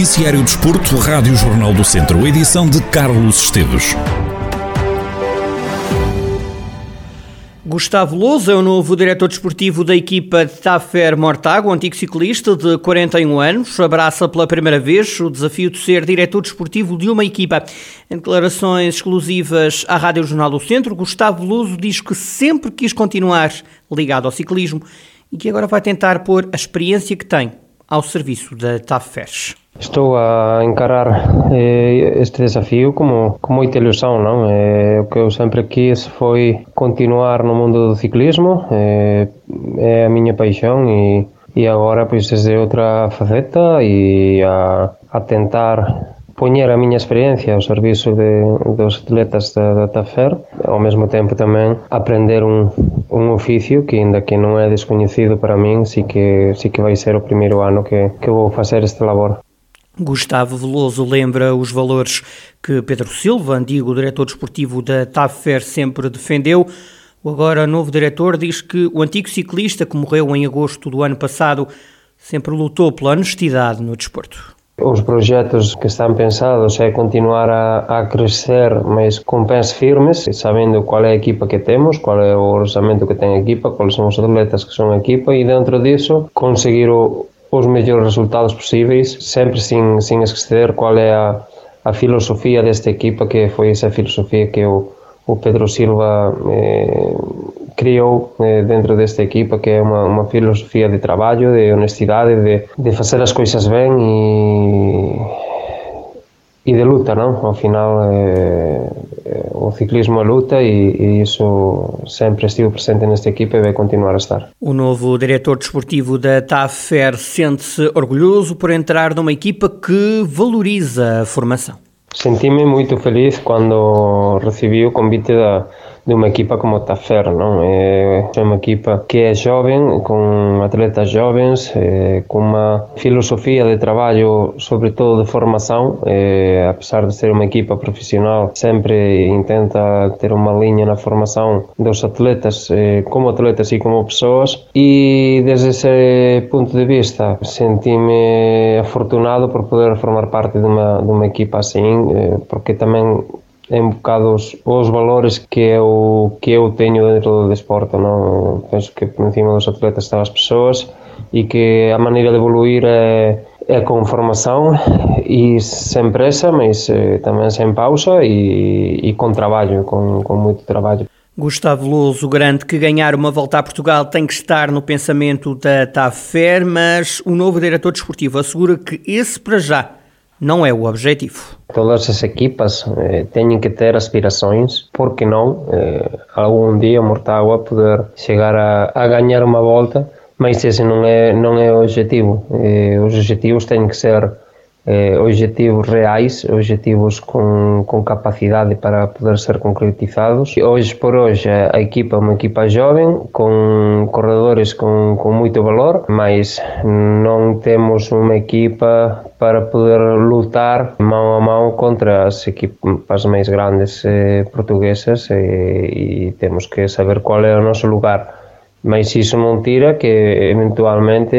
Noticiário Desporto, Rádio Jornal do Centro, edição de Carlos Esteves. Gustavo Lousa é o novo diretor desportivo da equipa de Tafer Mortago, antigo ciclista de 41 anos. Abraça pela primeira vez o desafio de ser diretor desportivo de uma equipa. Em declarações exclusivas à Rádio Jornal do Centro, Gustavo Lousa diz que sempre quis continuar ligado ao ciclismo e que agora vai tentar pôr a experiência que tem ao serviço da TAFERS. Estou a encarar eh, este desafio como, com moita ilusão, non? Eh, o que eu sempre quis foi continuar no mundo do ciclismo, eh, é a miña paixón e, e agora pois desde outra faceta e a, a tentar poñer a miña experiencia ao servizo de, dos atletas da, TAFER, ao mesmo tempo tamén aprender un, un oficio que, ainda que non é descoñecido para min, sí que, sí que vai ser o primeiro ano que, que vou facer esta labor. Gustavo Veloso lembra os valores que Pedro Silva, antigo diretor desportivo da TAFER, sempre defendeu. O agora novo diretor diz que o antigo ciclista que morreu em agosto do ano passado sempre lutou pela honestidade no desporto. Os projetos que están pensados é continuar a, a crescer, mas com pés firmes, sabendo qual é a equipa que temos, qual é o orçamento que tem a equipa, quais são os atletas que são a equipa e dentro disso conseguir o, os melhores resultados possíveis, sempre sem, sem esquecer qual é a, a filosofia desta equipa, que foi essa filosofia que o, o Pedro Silva eh, criou eh, dentro desta equipa que é uma, uma filosofia de trabalho, de honestidade, de, de fazer as coisas bem e, e de luta, não? Ao final, eh, o ciclismo é luta e, e, isso sempre estive presente nesta equipa e vai continuar a estar. O novo diretor desportivo da TAFER sente-se orgulhoso por entrar numa equipa que valoriza a formação. Senti-me muito feliz quando recebi o convite da de uma equipa como o Tafer, não? É uma equipa que é jovem, com atletas jovens, é, com uma filosofia de trabalho, sobretudo de formação, é, apesar de ser uma equipa profissional, sempre intenta ter uma linha na formação dos atletas, é, como atletas e como pessoas, e desde esse ponto de vista senti-me afortunado por poder formar parte de uma, de uma equipa assim, é, porque também é um bocado os, valores que eu, que eu tenho dentro do desporto. Não? Penso que por cima dos atletas estão as pessoas e que a maneira de evoluir é, é com formação e sem pressa, mas eh, também sem pausa e, e com trabalho, com, com muito trabalho. Gustavo Louso garante que ganhar uma volta a Portugal tem que estar no pensamento da TAFER, mas o novo diretor desportivo assegura que esse para já não é o objetivo. Todas as equipas eh, têm que ter aspirações, porque não eh, algum dia Mortágua poder chegar a, a ganhar uma volta, mas esse não é não é o objetivo. Eh, os objetivos têm que ser eh, objetivos reais, objetivos con, con capacidade para poder ser concretizados. Hoje hoxe por hoxe a equipa é unha equipa joven, con corredores con, con moito valor, mas non temos unha equipa para poder lutar mão a mão contra as equipas máis grandes eh, portuguesas eh, e temos que saber qual é o noso lugar mas iso non tira que eventualmente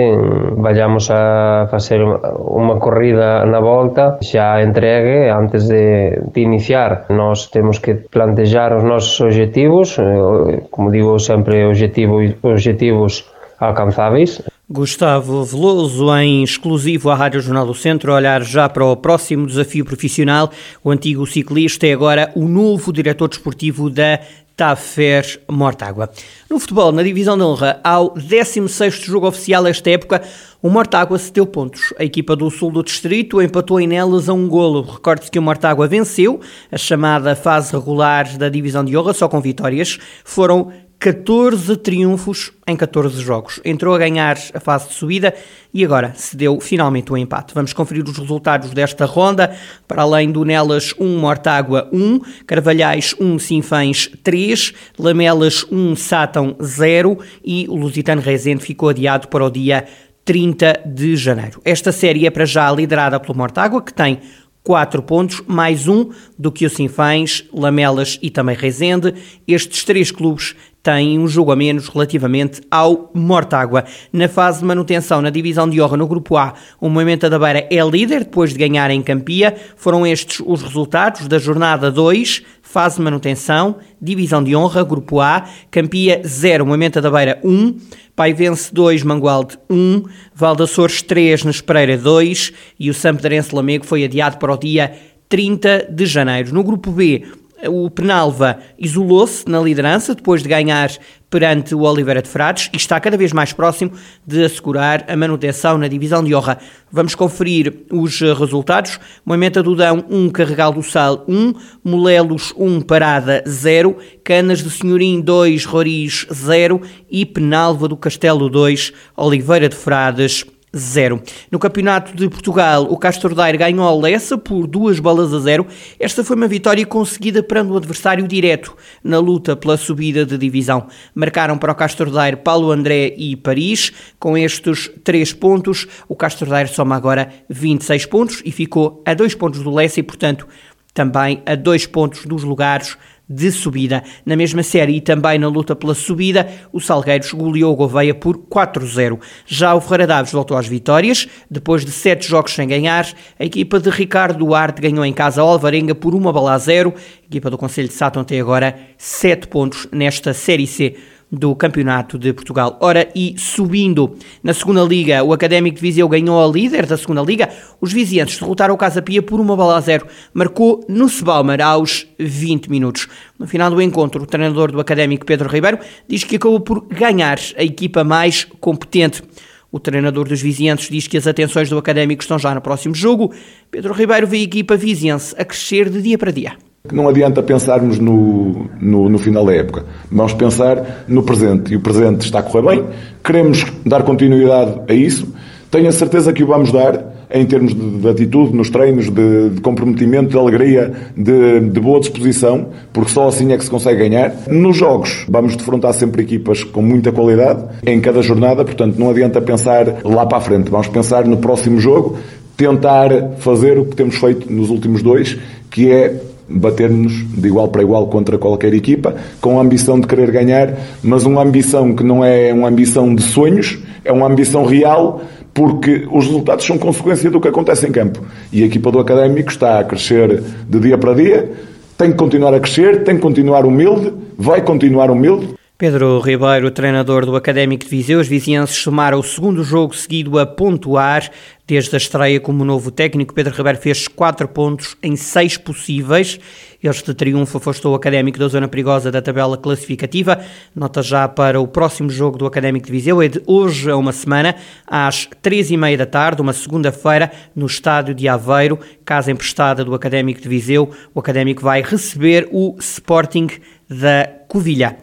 vayamos a facer unha corrida na volta xa entregue antes de, de iniciar. Nós temos que plantejar os nosos objetivos, eh, como digo sempre, objetivo, objetivos alcançáveis. Gustavo Veloso, em exclusivo à Rádio Jornal do Centro, a olhar já para o próximo desafio profissional. O antigo ciclista é agora o novo diretor desportivo da Tafer Mortágua. No futebol, na divisão de honra, ao 16º jogo oficial esta época, o Mortágua cedeu pontos. A equipa do sul do distrito empatou em Nelas a um golo. Recorde-se que o Mortágua venceu a chamada fase regular da divisão de honra, só com vitórias. Foram 14 triunfos em 14 jogos. Entrou a ganhar a fase de subida e agora se deu finalmente o um empate. Vamos conferir os resultados desta ronda. Para além do Nelas 1, Mortágua 1, Carvalhais 1, Sinfãs 3, Lamelas 1, Sátão 0 e o Lusitano Rezende ficou adiado para o dia 30 de janeiro. Esta série é para já liderada pelo Mortágua, que tem 4 pontos, mais um do que o Sinfãs, Lamelas e também Rezende. Estes três clubes tem um jogo a menos relativamente ao Mortágua. Na fase de manutenção na divisão de honra no Grupo A, o Movimento da Beira é líder depois de ganhar em Campia. Foram estes os resultados da jornada 2, fase de manutenção, divisão de honra, Grupo A, Campia 0, Movimento da Beira 1, Paivense 2, Mangualde 1, Valdaçores 3, Nespereira 2 e o Sampdorense Lamego foi adiado para o dia 30 de janeiro. No Grupo B, o Penalva isolou-se na liderança depois de ganhar perante o Oliveira de Frades e está cada vez mais próximo de assegurar a manutenção na divisão de honra. Vamos conferir os resultados. Moimenta do Dão 1, Carregal do Sal 1, Molelos 1, Parada 0, Canas de Senhorim 2, Roriz 0 e Penalva do Castelo 2, Oliveira de Frades 0. No Campeonato de Portugal, o Castro Daire ganhou a Lessa por duas bolas a zero. Esta foi uma vitória conseguida perante um adversário direto na luta pela subida de divisão. Marcaram para o Castro Daire Paulo André e Paris. Com estes três pontos, o Castro Daire soma agora 26 pontos e ficou a dois pontos do Lessa e, portanto, também a dois pontos dos lugares de subida. Na mesma série e também na luta pela subida, o Salgueiros goleou o Gouveia por 4-0. Já o Ferreira Daves voltou às vitórias. Depois de sete jogos sem ganhar, a equipa de Ricardo Duarte ganhou em casa Alvarenga por uma bola a zero. A equipa do Conselho de Sátão tem agora sete pontos nesta Série C do Campeonato de Portugal. Ora, e subindo na segunda Liga, o Académico de Viseu ganhou a líder da segunda Liga. Os viziantes derrotaram o Casa Pia por uma bola a zero. Marcou no Sebalmer aos 20 minutos. No final do encontro, o treinador do Académico, Pedro Ribeiro, diz que acabou por ganhar a equipa mais competente. O treinador dos vizienses diz que as atenções do Académico estão já no próximo jogo. Pedro Ribeiro vê a equipa viziense a crescer de dia para dia. Não adianta pensarmos no, no, no, final da época. Vamos pensar no presente. E o presente está a correr bem. Queremos dar continuidade a isso. Tenho a certeza que o vamos dar em termos de, de atitude nos treinos, de, de, comprometimento, de alegria, de, de, boa disposição, porque só assim é que se consegue ganhar. Nos jogos, vamos defrontar sempre equipas com muita qualidade em cada jornada, portanto não adianta pensar lá para a frente. Vamos pensar no próximo jogo, tentar fazer o que temos feito nos últimos dois, que é bater-nos de igual para igual contra qualquer equipa, com a ambição de querer ganhar, mas uma ambição que não é uma ambição de sonhos, é uma ambição real, porque os resultados são consequência do que acontece em campo. E a equipa do Académico está a crescer de dia para dia, tem que continuar a crescer, tem que continuar humilde, vai continuar humilde. Pedro Ribeiro, treinador do Académico de Viseu, os vizienses somaram o segundo jogo seguido a pontuar. Desde a estreia como novo técnico, Pedro Ribeiro fez 4 pontos em 6 possíveis. Este triunfo afastou o Académico da zona perigosa da tabela classificativa. Nota já para o próximo jogo do Académico de Viseu, é de hoje a uma semana, às 3h30 da tarde, uma segunda-feira, no estádio de Aveiro, casa emprestada do Académico de Viseu. O Académico vai receber o Sporting da Covilha.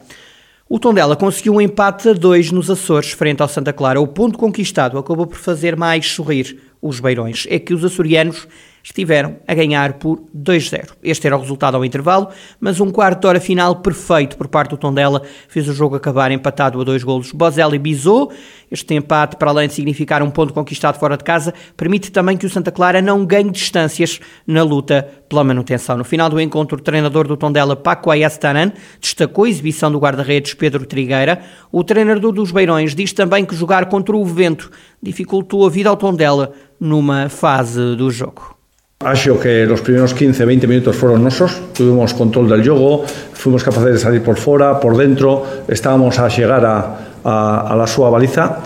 O Tondela conseguiu um empate a dois nos Açores, frente ao Santa Clara. O ponto conquistado acabou por fazer mais sorrir os beirões. É que os açorianos estiveram a ganhar por 2-0. Este era o resultado ao intervalo, mas um quarto de hora final perfeito por parte do Tondela fez o jogo acabar empatado a dois golos. Bozelli bisou. Este empate, para além de significar um ponto conquistado fora de casa, permite também que o Santa Clara não ganhe distâncias na luta pela manutenção. No final do encontro, o treinador do Tondela, Paco Ayastanan, destacou a exibição do guarda-redes Pedro Trigueira. O treinador dos Beirões diz também que jogar contra o vento dificultou a vida ao Tondela numa fase do jogo. Acho que los primeros 15, 20 minutos fueron nosos, tuvimos control del juego, fuimos capaces de salir por fuera, por dentro, estábamos a llegar a, a, a la súa baliza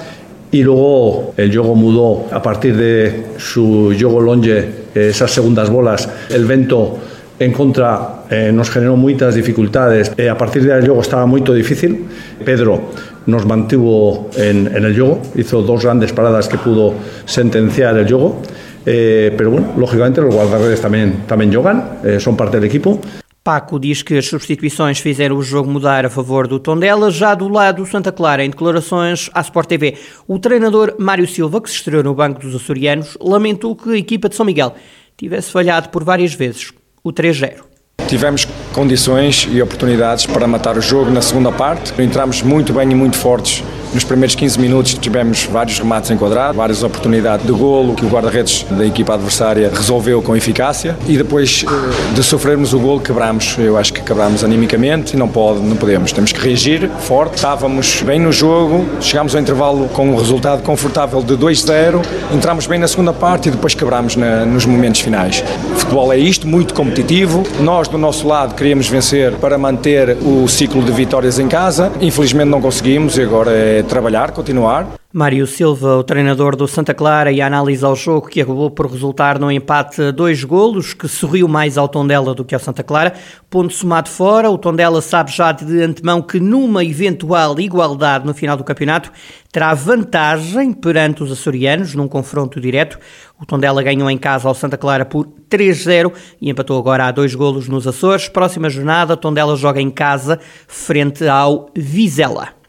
y luego el juego mudó a partir de su juego longe, eh, esas segundas bolas, el vento en contra eh, nos generó moitas dificultades. Eh, a partir de aí logo estaba moito difícil. Pedro nos mantuvo en, en el juego, hizo dos grandes paradas que pudo sentenciar el juego. Eh, pero bueno, lógicamente los guardaredes tamén, tamén jogan, eh, son parte do equipo. Paco diz que as substituições fizeram o jogo mudar a favor do Tondela. Já do lado do Santa Clara, em declarações à Sport TV, o treinador Mário Silva, que se estreou no banco dos açorianos, lamentou que a equipa de São Miguel tivesse falhado por várias vezes o 3-0. Tivemos condições e oportunidades para matar o jogo na segunda parte. Entramos muito bem e muito fortes Nos primeiros 15 minutos tivemos vários remates enquadrados, várias oportunidades de golo que o guarda-redes da equipa adversária resolveu com eficácia e depois eh, de sofrermos o golo quebramos. Eu acho que quebramos animicamente e não, pode, não podemos. Temos que reagir forte. Estávamos bem no jogo, chegámos ao intervalo com um resultado confortável de 2-0, entramos bem na segunda parte e depois quebramos na, nos momentos finais. O futebol é isto, muito competitivo. Nós, do nosso lado, queríamos vencer para manter o ciclo de vitórias em casa. Infelizmente não conseguimos e agora é trabalhar, continuar. Mário Silva, o treinador do Santa Clara, e a análise ao jogo que acabou por resultar num empate a dois golos, que sorriu mais ao Tondela do que ao Santa Clara. Ponto somado fora, o Tondela sabe já de antemão que numa eventual igualdade no final do campeonato terá vantagem perante os açorianos num confronto direto. O Tondela ganhou em casa ao Santa Clara por 3-0 e empatou agora a dois golos nos Açores. Próxima jornada, o Tondela joga em casa frente ao Vizela.